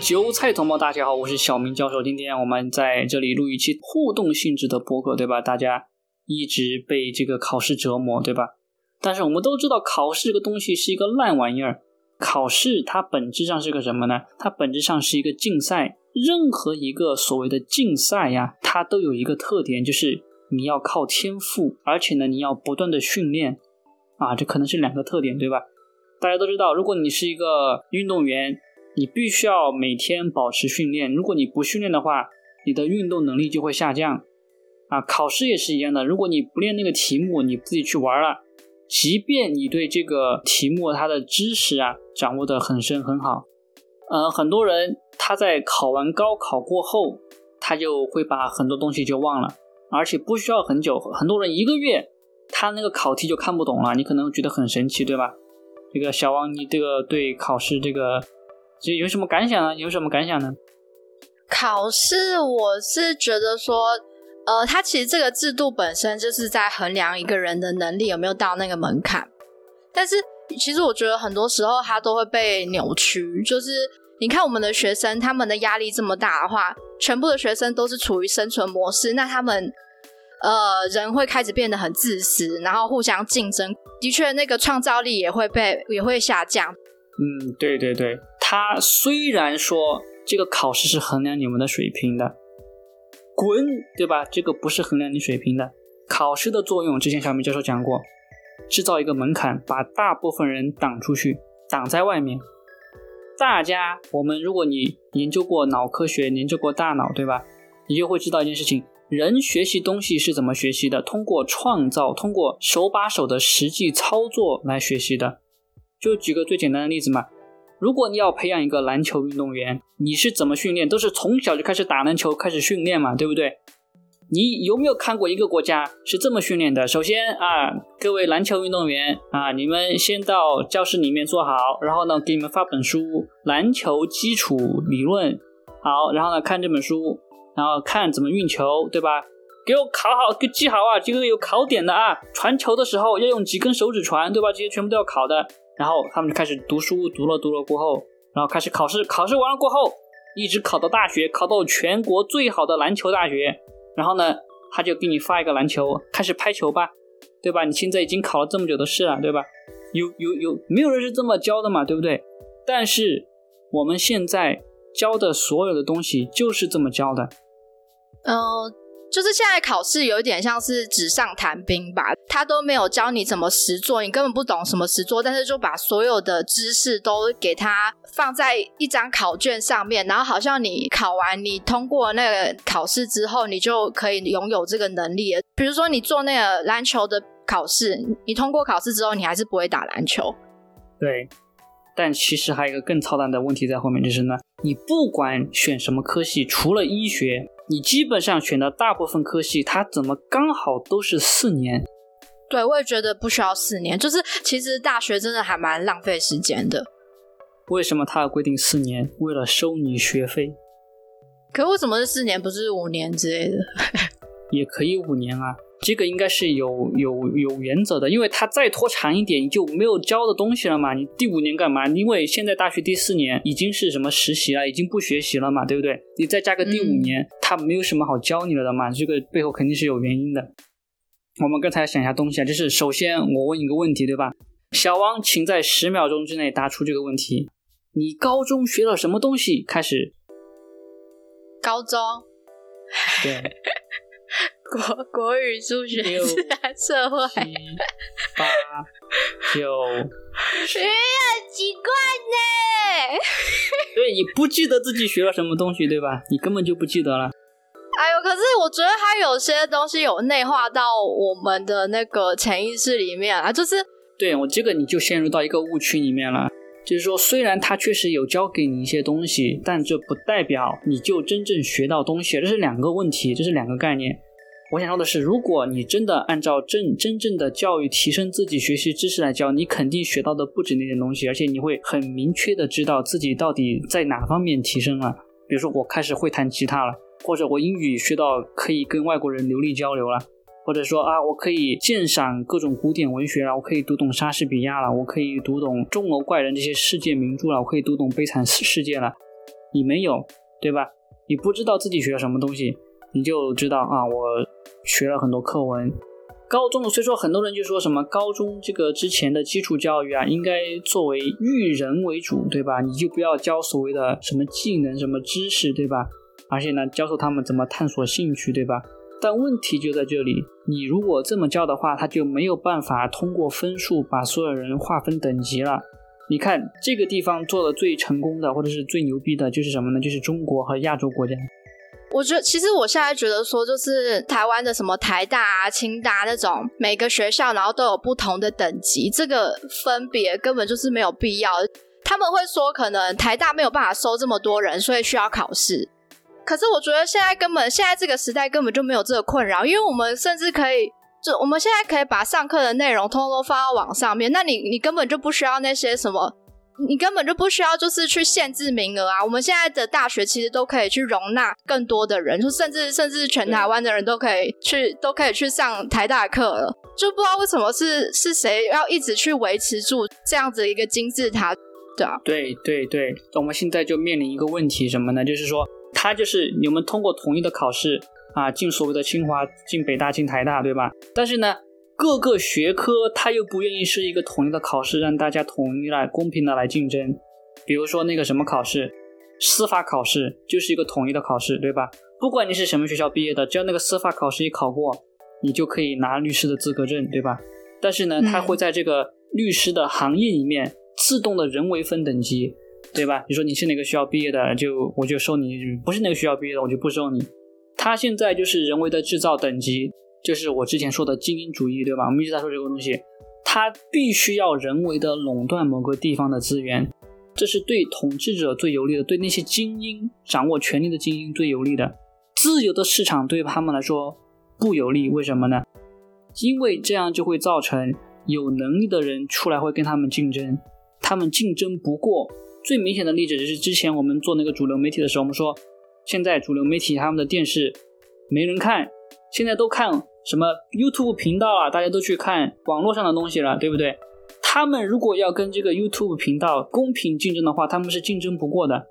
韭菜同胞，大家好，我是小明教授。今天我们在这里录一期互动性质的播客，对吧？大家一直被这个考试折磨，对吧？但是我们都知道，考试这个东西是一个烂玩意儿。考试它本质上是个什么呢？它本质上是一个竞赛。任何一个所谓的竞赛呀，它都有一个特点，就是你要靠天赋，而且呢，你要不断的训练啊，这可能是两个特点，对吧？大家都知道，如果你是一个运动员，你必须要每天保持训练。如果你不训练的话，你的运动能力就会下降。啊，考试也是一样的，如果你不练那个题目，你自己去玩了，即便你对这个题目它的知识啊掌握的很深很好，呃，很多人他在考完高考过后，他就会把很多东西就忘了，而且不需要很久，很多人一个月他那个考题就看不懂了。你可能觉得很神奇，对吧？这个小王，你这个对考试这个就有什么感想呢？有什么感想呢？考试，我是觉得说，呃，它其实这个制度本身就是在衡量一个人的能力有没有到那个门槛。但是，其实我觉得很多时候它都会被扭曲。就是你看我们的学生，他们的压力这么大的话，全部的学生都是处于生存模式，那他们。呃，人会开始变得很自私，然后互相竞争，的确，那个创造力也会被也会下降。嗯，对对对，他虽然说这个考试是衡量你们的水平的，滚，对吧？这个不是衡量你水平的。考试的作用，之前小明教授讲过，制造一个门槛，把大部分人挡出去，挡在外面。大家，我们如果你研究过脑科学，研究过大脑，对吧？你就会知道一件事情。人学习东西是怎么学习的？通过创造，通过手把手的实际操作来学习的。就举个最简单的例子嘛，如果你要培养一个篮球运动员，你是怎么训练？都是从小就开始打篮球，开始训练嘛，对不对？你有没有看过一个国家是这么训练的？首先啊，各位篮球运动员啊，你们先到教室里面坐好，然后呢，给你们发本书《篮球基础理论》，好，然后呢，看这本书。然后看怎么运球，对吧？给我考好，给记好啊！这个有考点的啊！传球的时候要用几根手指传，对吧？这些全部都要考的。然后他们就开始读书，读了读了过后，然后开始考试。考试完了过后，一直考到大学，考到全国最好的篮球大学。然后呢，他就给你发一个篮球，开始拍球吧，对吧？你现在已经考了这么久的试了，对吧？有有有，没有人是这么教的嘛，对不对？但是我们现在教的所有的东西就是这么教的。嗯，就是现在考试有一点像是纸上谈兵吧，他都没有教你怎么实做，你根本不懂什么实做，但是就把所有的知识都给他放在一张考卷上面，然后好像你考完，你通过那个考试之后，你就可以拥有这个能力了。比如说你做那个篮球的考试，你通过考试之后，你还是不会打篮球。对，但其实还有一个更操蛋的问题在后面，就是呢，你不管选什么科系，除了医学。你基本上选的大部分科系，它怎么刚好都是四年？对，我也觉得不需要四年。就是其实大学真的还蛮浪费时间的。为什么它要规定四年？为了收你学费。可为什么是四年，不是五年之类的？也可以五年啊。这个应该是有有有原则的，因为他再拖长一点，你就没有教的东西了嘛。你第五年干嘛？因为现在大学第四年已经是什么实习了，已经不学习了嘛，对不对？你再加个第五年，他没有什么好教你了的嘛。这个背后肯定是有原因的。我们刚才想一下东西啊，就是首先我问一个问题，对吧？小王，请在十秒钟之内答出这个问题。你高中学了什么东西？开始。高中。对。国 国语、数学、自然、社会，八九，十，很奇怪呢。对，你不记得自己学了什么东西，对吧？你根本就不记得了。哎呦，可是我觉得它有些东西有内化到我们的那个潜意识里面啊，就是，对我这个你就陷入到一个误区里面了。就是说，虽然他确实有教给你一些东西，但这不代表你就真正学到东西，这是两个问题，这是两个概念。我想说的是，如果你真的按照真真正的教育提升自己学习知识来教，你肯定学到的不止那点东西，而且你会很明确的知道自己到底在哪方面提升了。比如说，我开始会弹吉他了，或者我英语学到可以跟外国人流利交流了，或者说啊，我可以鉴赏各种古典文学了，我可以读懂莎士比亚了，我可以读懂钟楼怪人这些世界名著了，我可以读懂悲惨世界了。你没有，对吧？你不知道自己学了什么东西，你就知道啊，我学了很多课文。高中，所以说很多人就说什么高中这个之前的基础教育啊，应该作为育人为主，对吧？你就不要教所谓的什么技能、什么知识，对吧？而且呢，教授他们怎么探索兴趣，对吧？但问题就在这里，你如果这么教的话，他就没有办法通过分数把所有人划分等级了。你看这个地方做的最成功的，或者是最牛逼的，就是什么呢？就是中国和亚洲国家。我觉得，其实我现在觉得说，就是台湾的什么台大啊、清大那种，每个学校然后都有不同的等级，这个分别根本就是没有必要。他们会说，可能台大没有办法收这么多人，所以需要考试。可是我觉得现在根本现在这个时代根本就没有这个困扰，因为我们甚至可以，就我们现在可以把上课的内容通通都放到网上面，那你你根本就不需要那些什么。你根本就不需要，就是去限制名额啊！我们现在的大学其实都可以去容纳更多的人，就甚至甚至全台湾的人都可以去，都可以去上台大课了。就不知道为什么是是谁要一直去维持住这样子一个金字塔，对啊？对对对，我们现在就面临一个问题什么呢？就是说，他就是你们通过统一的考试啊，进所谓的清华、进北大、进台大，对吧？但是呢？各个学科他又不愿意是一个统一的考试，让大家统一来公平的来竞争。比如说那个什么考试，司法考试就是一个统一的考试，对吧？不管你是什么学校毕业的，只要那个司法考试一考过，你就可以拿律师的资格证，对吧？但是呢，他会在这个律师的行业里面自动的人为分等级，对吧？你说你是哪个学校毕业的，就我就收你；不是哪个学校毕业的，我就不收你。他现在就是人为的制造等级。就是我之前说的精英主义，对吧？我们一直在说这个东西，它必须要人为的垄断某个地方的资源，这是对统治者最有利的，对那些精英掌握权力的精英最有利的。自由的市场对他们来说不有利，为什么呢？因为这样就会造成有能力的人出来会跟他们竞争，他们竞争不过。最明显的例子就是之前我们做那个主流媒体的时候，我们说现在主流媒体他们的电视没人看，现在都看。什么 YouTube 频道啊，大家都去看网络上的东西了，对不对？他们如果要跟这个 YouTube 频道公平竞争的话，他们是竞争不过的。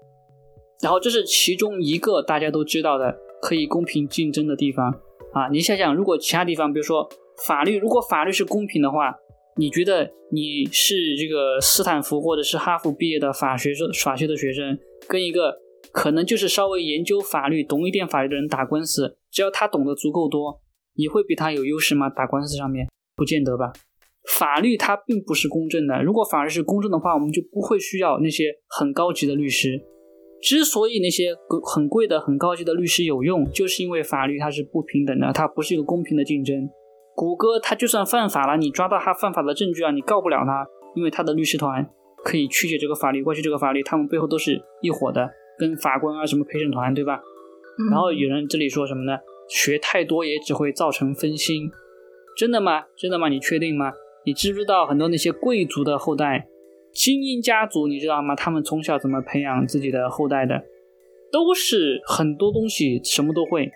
然后这是其中一个大家都知道的可以公平竞争的地方啊。你想想，如果其他地方，比如说法律，如果法律是公平的话，你觉得你是这个斯坦福或者是哈佛毕业的法学生、法学的学生，跟一个可能就是稍微研究法律、懂一点法律的人打官司，只要他懂得足够多。你会比他有优势吗？打官司上面不见得吧。法律它并不是公正的。如果法律是公正的话，我们就不会需要那些很高级的律师。之所以那些很贵的、很高级的律师有用，就是因为法律它是不平等的，它不是一个公平的竞争。谷歌它就算犯法了，你抓到他犯法的证据啊，你告不了他，因为他的律师团可以曲解这个法律，歪曲这个法律，他们背后都是一伙的，跟法官啊什么陪审团，对吧？然后有人这里说什么呢？学太多也只会造成分心，真的吗？真的吗？你确定吗？你知不知道很多那些贵族的后代、精英家族，你知道吗？他们从小怎么培养自己的后代的？都是很多东西什么都会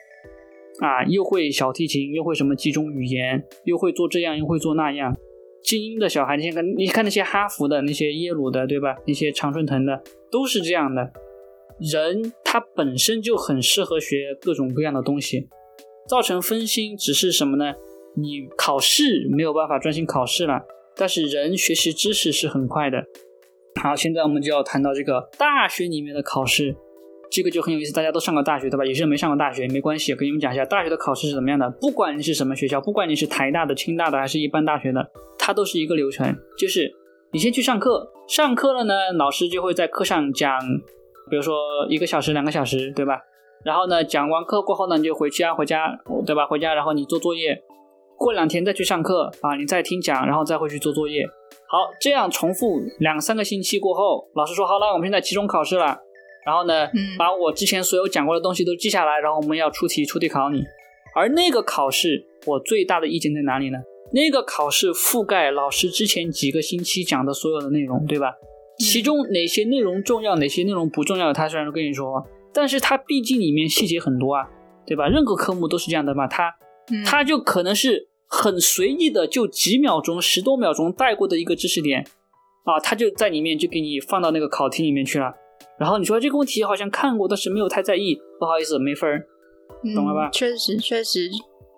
啊，又会小提琴，又会什么几种语言，又会做这样，又会做那样。精英的小孩，你看，你看那些哈佛的、那些耶鲁的，对吧？那些常春藤的，都是这样的。人他本身就很适合学各种各样的东西。造成分心只是什么呢？你考试没有办法专心考试了，但是人学习知识是很快的。好，现在我们就要谈到这个大学里面的考试，这个就很有意思。大家都上过大学对吧？有些人没上过大学没关系，给你们讲一下大学的考试是怎么样的。不管你是什么学校，不管你是台大的、清大的还是一般大学的，它都是一个流程，就是你先去上课，上课了呢，老师就会在课上讲，比如说一个小时、两个小时，对吧？然后呢，讲完课过后呢，你就回家，回家，对吧？回家，然后你做作业，过两天再去上课啊，你再听讲，然后再回去做作业。好，这样重复两三个星期过后，老师说好了，我们现在期中考试了。然后呢，把我之前所有讲过的东西都记下来，然后我们要出题，出题考你。而那个考试，我最大的意见在哪里呢？那个考试覆盖老师之前几个星期讲的所有的内容，对吧？其中哪些内容重要，哪些内容不重要，他虽然跟你说。但是它毕竟里面细节很多啊，对吧？任何科目都是这样的嘛，它，它就可能是很随意的，就几秒钟、十多秒钟带过的一个知识点，啊，它就在里面就给你放到那个考题里面去了。然后你说这个问题好像看过，但是没有太在意，不好意思，没分儿，懂了吧？确实，确实，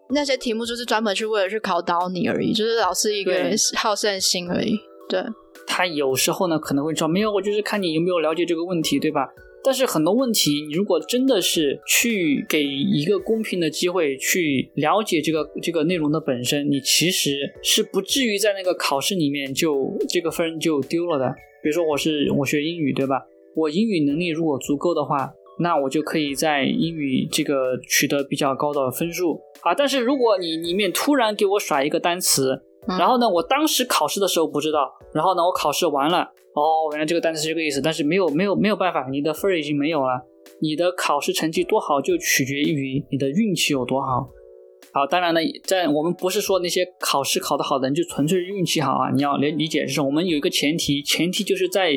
那些题目就是专门去为了去考倒你而已，就是老师一个好胜心而已。对，他有时候呢可能会说没有，我就是看你有没有了解这个问题，对吧？但是很多问题，你如果真的是去给一个公平的机会去了解这个这个内容的本身，你其实是不至于在那个考试里面就这个分就丢了的。比如说我是我学英语，对吧？我英语能力如果足够的话，那我就可以在英语这个取得比较高的分数啊。但是如果你里面突然给我甩一个单词，然后呢，我当时考试的时候不知道，然后呢，我考试完了，哦，原来这个单词是这个意思，但是没有没有没有办法，你的分儿已经没有了。你的考试成绩多好，就取决于你的运气有多好。好，当然呢，在我们不是说那些考试考得好的人就纯粹是运气好啊，你要理理解就是，我们有一个前提，前提就是在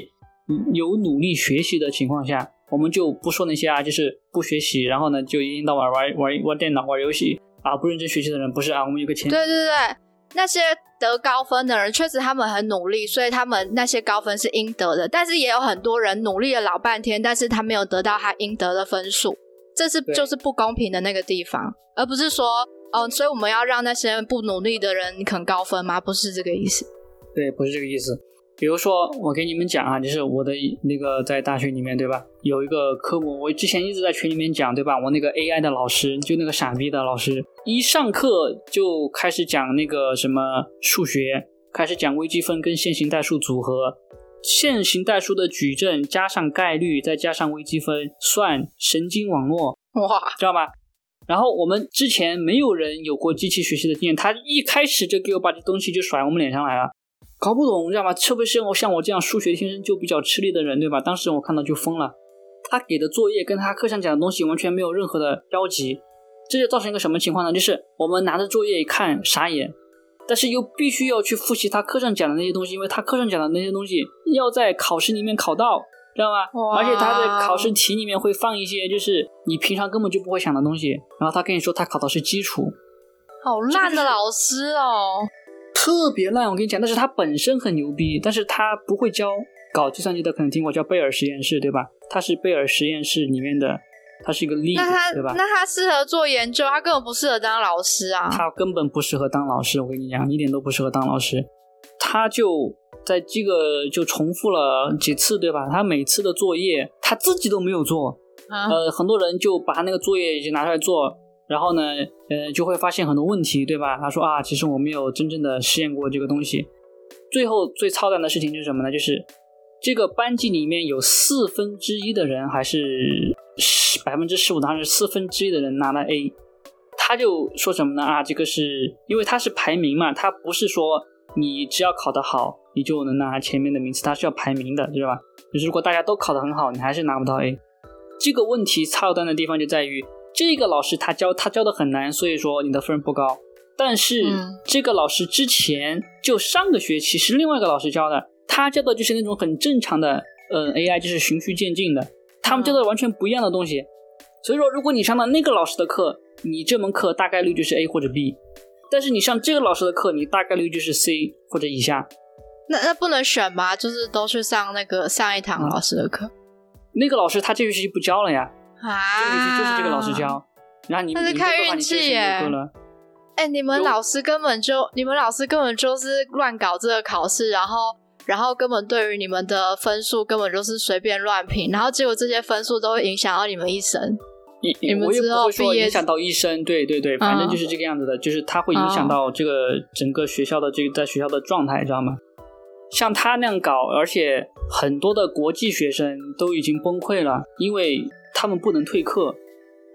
有努力学习的情况下，我们就不说那些啊，就是不学习，然后呢就一天到晚玩玩玩电脑、玩游戏啊，不认真学习的人，不是啊，我们有个前提。对对对，那些得高分的人，确实他们很努力，所以他们那些高分是应得的。但是也有很多人努力了老半天，但是他没有得到他应得的分数，这是就是不公平的那个地方，而不是说。哦，所以我们要让那些不努力的人肯高分吗？不是这个意思。对，不是这个意思。比如说，我给你们讲啊，就是我的那个在大学里面，对吧？有一个科目，我之前一直在群里面讲，对吧？我那个 AI 的老师，就那个傻逼的老师，一上课就开始讲那个什么数学，开始讲微积分跟线性代数组合，线性代数的矩阵加上概率，再加上微积分，算神经网络，哇，知道吧？然后我们之前没有人有过机器学习的经验，他一开始就给我把这东西就甩我们脸上来了，搞不懂，知道吗？特别是我像我这样数学天生就比较吃力的人，对吧？当时我看到就疯了，他给的作业跟他课上讲的东西完全没有任何的交集，这就造成一个什么情况呢？就是我们拿着作业一看傻眼，但是又必须要去复习他课上讲的那些东西，因为他课上讲的那些东西要在考试里面考到。知道吗？而且他的考试题里面会放一些，就是你平常根本就不会想的东西。然后他跟你说他考的是基础，好烂的老师哦，特别烂。我跟你讲，但是他本身很牛逼，但是他不会教。搞计算机的可能听过叫贝尔实验室，对吧？他是贝尔实验室里面的，他是一个例子，对吧？那他适合做研究，他根本不适合当老师啊。他根本不适合当老师，我跟你讲，一点都不适合当老师。他就。在这个就重复了几次，对吧？他每次的作业他自己都没有做，呃，很多人就把他那个作业已经拿出来做，然后呢，呃，就会发现很多问题，对吧？他说啊，其实我没有真正的试验过这个东西。最后最操蛋的事情就是什么呢？就是这个班级里面有四分之一的人，还是十百分之十五，当然是四分之一的人拿了 A，他就说什么呢？啊，这个是因为他是排名嘛，他不是说你只要考得好。你就能拿前面的名次，他是要排名的，知道吧？就是如果大家都考得很好，你还是拿不到 A。这个问题操蛋的地方就在于，这个老师他教他教的很难，所以说你的分不高。但是这个老师之前就上个学期是另外一个老师教的，他教的就是那种很正常的，嗯，AI 就是循序渐进的，他们教的完全不一样的东西。所以说，如果你上了那个老师的课，你这门课大概率就是 A 或者 B；但是你上这个老师的课，你大概率就是 C 或者以下。那那不能选吗？就是都去上那个上一堂老师的课。那个老师他这学期不教了呀，啊，这学期就是这个老师教。然后你那是看运气耶。哎，你们老师根本就你们老师根本就是乱搞这个考试，然后然后根本对于你们的分数根本就是随便乱评，然后结果这些分数都会影响到你们一生。你你们之后说影响到一生，对对对，反正就是这个样子的，就是它会影响到这个整个学校的这个在学校的状态，知道吗？像他那样搞，而且很多的国际学生都已经崩溃了，因为他们不能退课。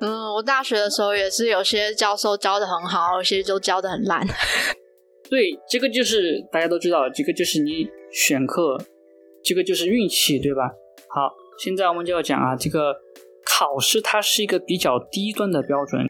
嗯，我大学的时候也是，有些教授教的很好，有些就教的很烂。对，这个就是大家都知道，这个就是你选课，这个就是运气，对吧？好，现在我们就要讲啊，这个考试它是一个比较低端的标准，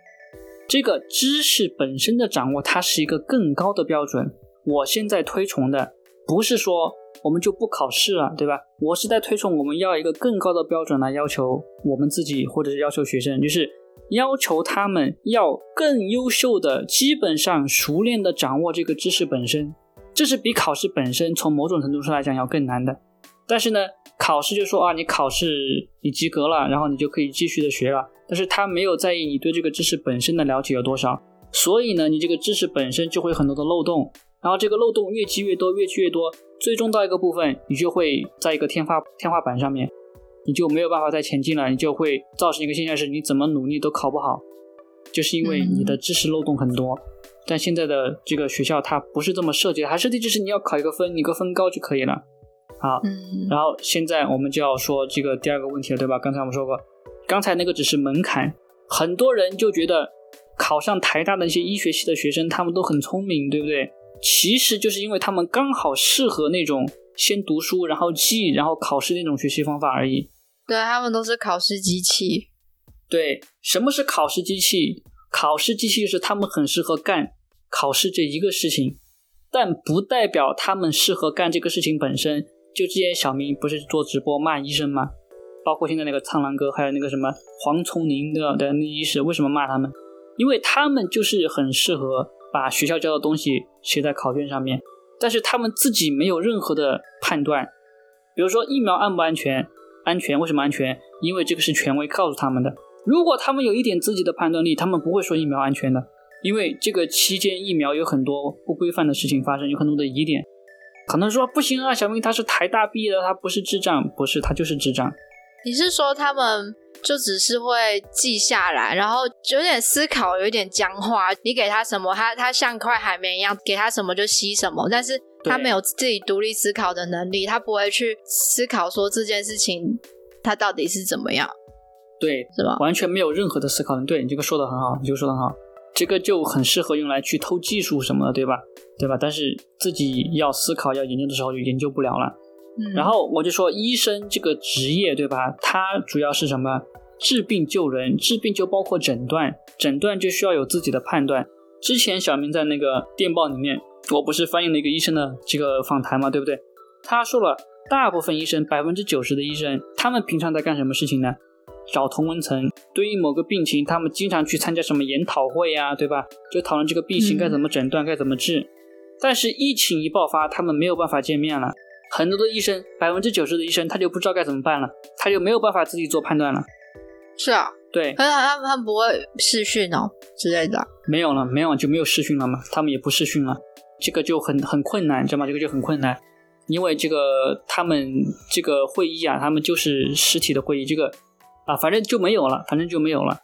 这个知识本身的掌握它是一个更高的标准。我现在推崇的。不是说我们就不考试了，对吧？我是在推崇我们要一个更高的标准来要求我们自己，或者是要求学生，就是要求他们要更优秀的，基本上熟练的掌握这个知识本身。这是比考试本身从某种程度上来讲要更难的。但是呢，考试就说啊，你考试你及格了，然后你就可以继续的学了。但是他没有在意你对这个知识本身的了解有多少，所以呢，你这个知识本身就会很多的漏洞，然后这个漏洞越积越多，越积越多，最终到一个部分，你就会在一个天花天花板上面，你就没有办法再前进了，你就会造成一个现象是，你怎么努力都考不好，就是因为你的知识漏洞很多。但现在的这个学校它不是这么设计的，它设计就是你要考一个分，你个分高就可以了。好，然后现在我们就要说这个第二个问题了，对吧？刚才我们说过，刚才那个只是门槛，很多人就觉得考上台大的那些医学系的学生，他们都很聪明，对不对？其实就是因为他们刚好适合那种先读书，然后记，然后考试那种学习方法而已。对他们都是考试机器。对，什么是考试机器？考试机器就是他们很适合干考试这一个事情，但不代表他们适合干这个事情本身。就之前小明不是做直播骂医生吗？包括现在那个苍狼哥，还有那个什么黄聪宁的的那医师，为什么骂他们？因为他们就是很适合把学校教的东西写在考卷上面，但是他们自己没有任何的判断。比如说疫苗安不安全？安全，为什么安全？因为这个是权威告诉他们的。如果他们有一点自己的判断力，他们不会说疫苗安全的，因为这个期间疫苗有很多不规范的事情发生，有很多的疑点。可能说不行啊，小明他是台大毕业的，他不是智障，不是他就是智障。你是说他们就只是会记下来，然后有点思考，有点僵化。你给他什么，他他像块海绵一样，给他什么就吸什么。但是他没有自己独立思考的能力，他不会去思考说这件事情他到底是怎么样。对，是吧？完全没有任何的思考能力。对你这个说的很好，你这个说的很好。这个就很适合用来去偷技术什么的，对吧？对吧？但是自己要思考、要研究的时候就研究不了了。嗯，然后我就说，医生这个职业，对吧？它主要是什么？治病救人，治病就包括诊断，诊断就需要有自己的判断。之前小明在那个电报里面，我不是翻译了一个医生的这个访谈嘛，对不对？他说了，大部分医生，百分之九十的医生，他们平常在干什么事情呢？找同温层，对于某个病情，他们经常去参加什么研讨会呀，对吧？就讨论这个病情该怎么诊断，该怎么治。但是疫情一爆发，他们没有办法见面了，很多的医生，百分之九十的医生，他就不知道该怎么办了，他就没有办法自己做判断了。是啊，对，他们他们不会试训哦之类的，没有了，没有就没有试训了嘛，他们也不试训了，这个就很很困难，知道吗？这个就很困难，因为这个他们这个会议啊，他们就是实体的会议，这个。啊，反正就没有了，反正就没有了。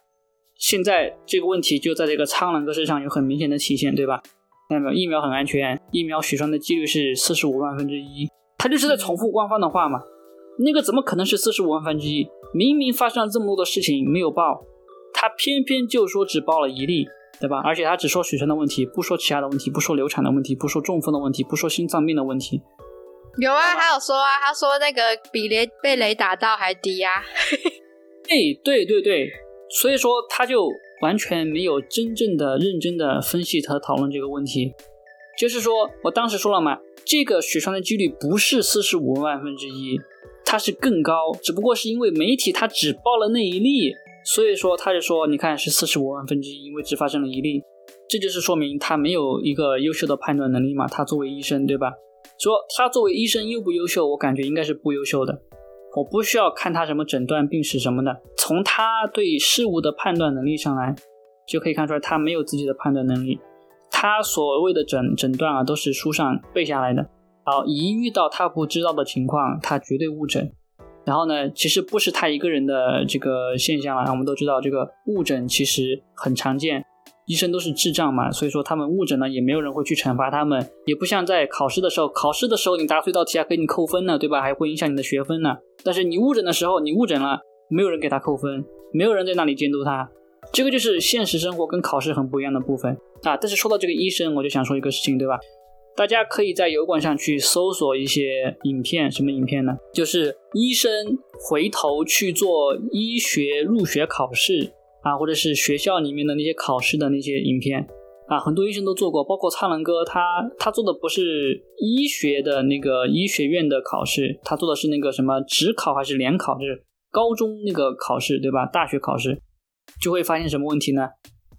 现在这个问题就在这个苍狼哥身上有很明显的体现，对吧？看到没有？疫苗很安全，疫苗血栓的几率是四十五万分之一，他就是在重复官方的话嘛。那个怎么可能是四十五万分之一？明明发生了这么多的事情没有报，他偏偏就说只报了一例，对吧？而且他只说血栓的问题，不说其他的问题，不说流产的问题，不说中风的问题，不说心脏病的问题。有啊，他有说啊，他说那个比雷被雷打到还低啊。对对对对，所以说他就完全没有真正的认真的分析和讨论这个问题。就是说我当时说了嘛，这个血栓的几率不是四十五万分之一，它是更高，只不过是因为媒体他只报了那一例，所以说他就说你看是四十五万分之一，因为只发生了一例，这就是说明他没有一个优秀的判断能力嘛。他作为医生，对吧？说他作为医生优不优秀，我感觉应该是不优秀的。我不需要看他什么诊断病史什么的，从他对事物的判断能力上来，就可以看出来他没有自己的判断能力。他所谓的诊诊断啊，都是书上背下来的。好，一遇到他不知道的情况，他绝对误诊。然后呢，其实不是他一个人的这个现象了，我们都知道这个误诊其实很常见。医生都是智障嘛，所以说他们误诊呢，也没有人会去惩罚他们，也不像在考试的时候，考试的时候你答错一道题还给你扣分呢，对吧？还会影响你的学分呢。但是你误诊的时候，你误诊了，没有人给他扣分，没有人在那里监督他，这个就是现实生活跟考试很不一样的部分啊。但是说到这个医生，我就想说一个事情，对吧？大家可以在油管上去搜索一些影片，什么影片呢？就是医生回头去做医学入学考试。啊，或者是学校里面的那些考试的那些影片啊，很多医生都做过，包括苍兰哥，他他做的不是医学的那个医学院的考试，他做的是那个什么职考还是联考，就是高中那个考试，对吧？大学考试就会发现什么问题呢？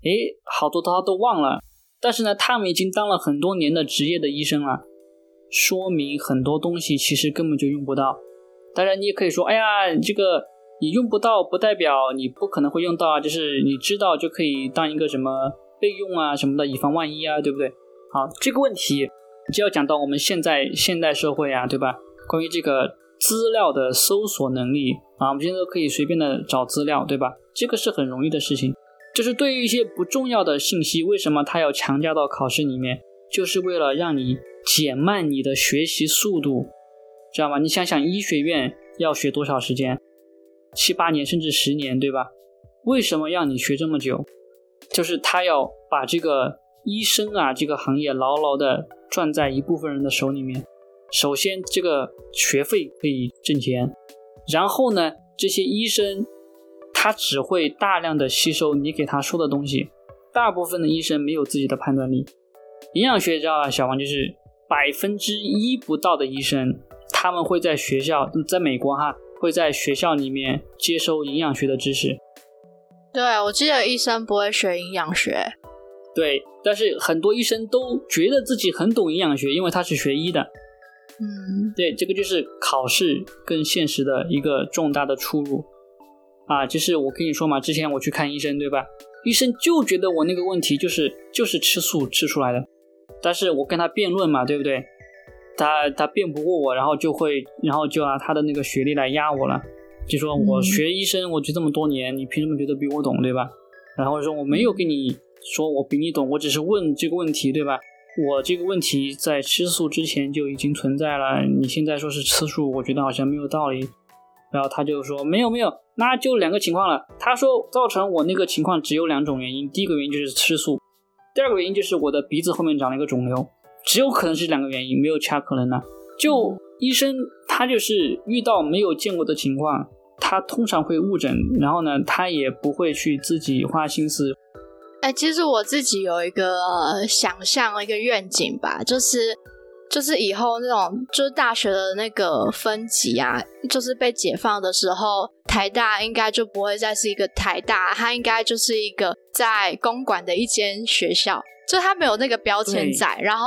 诶，好多他都忘了，但是呢，他们已经当了很多年的职业的医生了，说明很多东西其实根本就用不到。当然，你也可以说，哎呀，这个你用不到，不代表你不可能会用到啊，就是你知道就可以当一个什么备用啊什么的，以防万一啊，对不对？好，这个问题就要讲到我们现在现代社会啊，对吧？关于这个资料的搜索能力啊，我们现在都可以随便的找资料，对吧？这个是很容易的事情。就是对于一些不重要的信息，为什么他要强加到考试里面？就是为了让你减慢你的学习速度，知道吗？你想想，医学院要学多少时间？七八年甚至十年，对吧？为什么让你学这么久？就是他要把这个医生啊这个行业牢牢的攥在一部分人的手里面。首先，这个学费可以挣钱，然后呢，这些医生。他只会大量的吸收你给他说的东西，大部分的医生没有自己的判断力。营养学知道吧，小王就是百分之一不到的医生，他们会在学校，在美国哈，会在学校里面接收营养学的知识。对，我记得医生不会学营养学。对，但是很多医生都觉得自己很懂营养学，因为他是学医的。嗯，对，这个就是考试跟现实的一个重大的出入。啊，就是我跟你说嘛，之前我去看医生，对吧？医生就觉得我那个问题就是就是吃素吃出来的，但是我跟他辩论嘛，对不对？他他辩不过我，然后就会然后就拿他的那个学历来压我了，就说我学医生，我学这么多年，你凭什么觉得比我懂，对吧？然后说我没有跟你说我比你懂，我只是问这个问题，对吧？我这个问题在吃素之前就已经存在了，你现在说是吃素，我觉得好像没有道理。然后他就说没有没有。那就两个情况了。他说造成我那个情况只有两种原因，第一个原因就是吃素，第二个原因就是我的鼻子后面长了一个肿瘤，只有可能是两个原因，没有其他可能了。就医生他就是遇到没有见过的情况，他通常会误诊，然后呢，他也不会去自己花心思。哎，其实我自己有一个想象，一个愿景吧，就是。就是以后那种，就是大学的那个分级啊，就是被解放的时候，台大应该就不会再是一个台大，它应该就是一个在公馆的一间学校，就它没有那个标签在，然后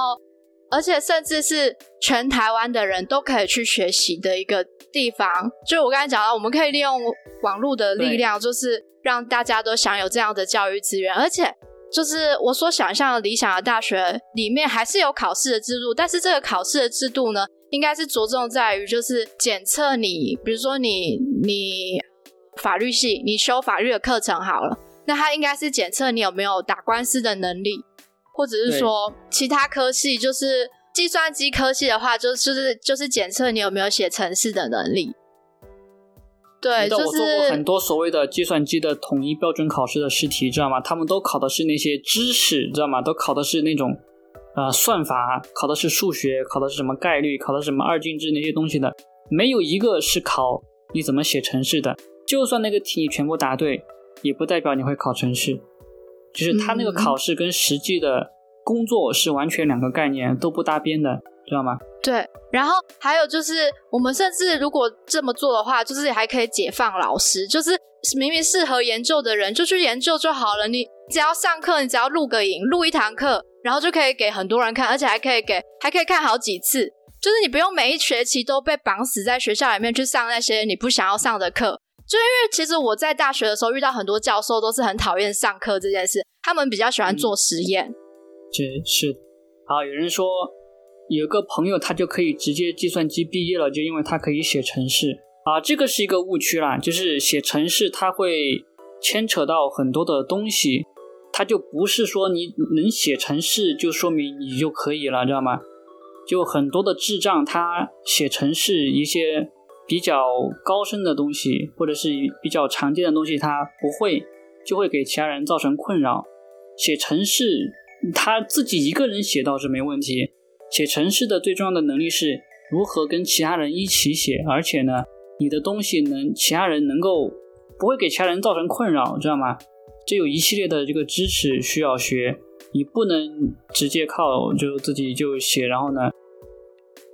而且甚至是全台湾的人都可以去学习的一个地方。就我刚才讲到，我们可以利用网络的力量，就是让大家都享有这样的教育资源，而且。就是我所想象的理想的大学里面还是有考试的制度，但是这个考试的制度呢，应该是着重在于就是检测你，比如说你你法律系你修法律的课程好了，那它应该是检测你有没有打官司的能力，或者是说其他科系就是计算机科系的话，就是就是检测你有没有写程式的能力。对，就是我做过很多所谓的计算机的统一标准考试的试题，知道吗？他们都考的是那些知识，知道吗？都考的是那种，呃，算法，考的是数学，考的是什么概率，考的是什么二进制那些东西的，没有一个是考你怎么写程式的。就算那个题你全部答对，也不代表你会考程式。就是他那个考试跟实际的工作是完全两个概念，都不搭边的。知道吗？对，然后还有就是，我们甚至如果这么做的话，就是还可以解放老师，就是明明适合研究的人就去研究就好了。你只要上课，你只要录个影，录一堂课，然后就可以给很多人看，而且还可以给，还可以看好几次。就是你不用每一学期都被绑死在学校里面去上那些你不想要上的课。就因为其实我在大学的时候遇到很多教授都是很讨厌上课这件事，他们比较喜欢做实验。这是好，有人说。有个朋友，他就可以直接计算机毕业了，就因为他可以写程式啊，这个是一个误区啦。就是写程式，它会牵扯到很多的东西，它就不是说你能写程式就说明你就可以了，知道吗？就很多的智障，他写程式一些比较高深的东西，或者是比较常见的东西，他不会，就会给其他人造成困扰。写程式，他自己一个人写倒是没问题。写程式的最重要的能力是如何跟其他人一起写，而且呢，你的东西能其他人能够不会给其他人造成困扰，知道吗？这有一系列的这个知识需要学，你不能直接靠就自己就写，然后呢，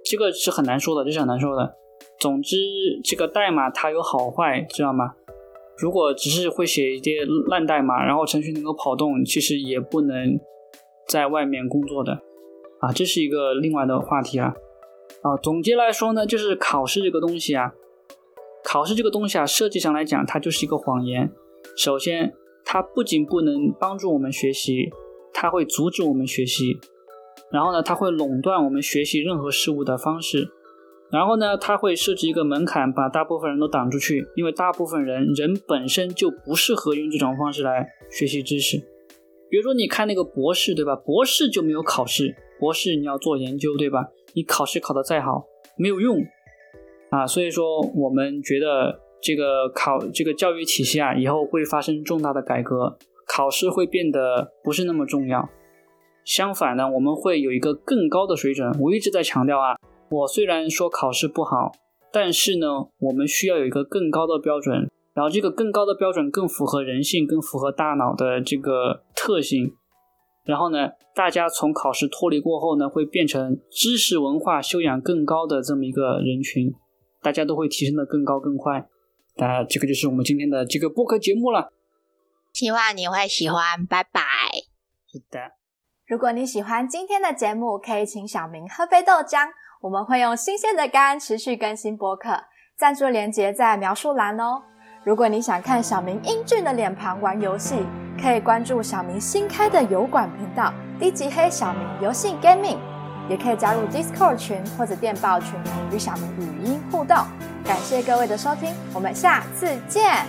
这个是很难说的，这是很难说的。总之，这个代码它有好坏，知道吗？如果只是会写一些烂代码，然后程序能够跑动，其实也不能在外面工作的。啊，这是一个另外的话题啊。啊，总结来说呢，就是考试这个东西啊，考试这个东西啊，设计上来讲，它就是一个谎言。首先，它不仅不能帮助我们学习，它会阻止我们学习。然后呢，它会垄断我们学习任何事物的方式。然后呢，它会设置一个门槛，把大部分人都挡出去，因为大部分人人本身就不适合用这种方式来学习知识。比如说，你看那个博士，对吧？博士就没有考试，博士你要做研究，对吧？你考试考得再好，没有用。啊，所以说我们觉得这个考这个教育体系啊，以后会发生重大的改革，考试会变得不是那么重要。相反呢，我们会有一个更高的水准。我一直在强调啊，我虽然说考试不好，但是呢，我们需要有一个更高的标准，然后这个更高的标准更符合人性，更符合大脑的这个特性。然后呢，大家从考试脱离过后呢，会变成知识文化修养更高的这么一个人群。大家都会提升的更高更快，那这个就是我们今天的这个播客节目了。希望你会喜欢，拜拜。是的，如果你喜欢今天的节目，可以请小明喝杯豆浆，我们会用新鲜的肝持续更新播客，赞助链接在描述栏哦。如果你想看小明英俊的脸庞玩游戏，可以关注小明新开的油管频道“低级黑小明游戏 gaming”，也可以加入 Discord 群或者电报群与小明语音互动。感谢各位的收听，我们下次见。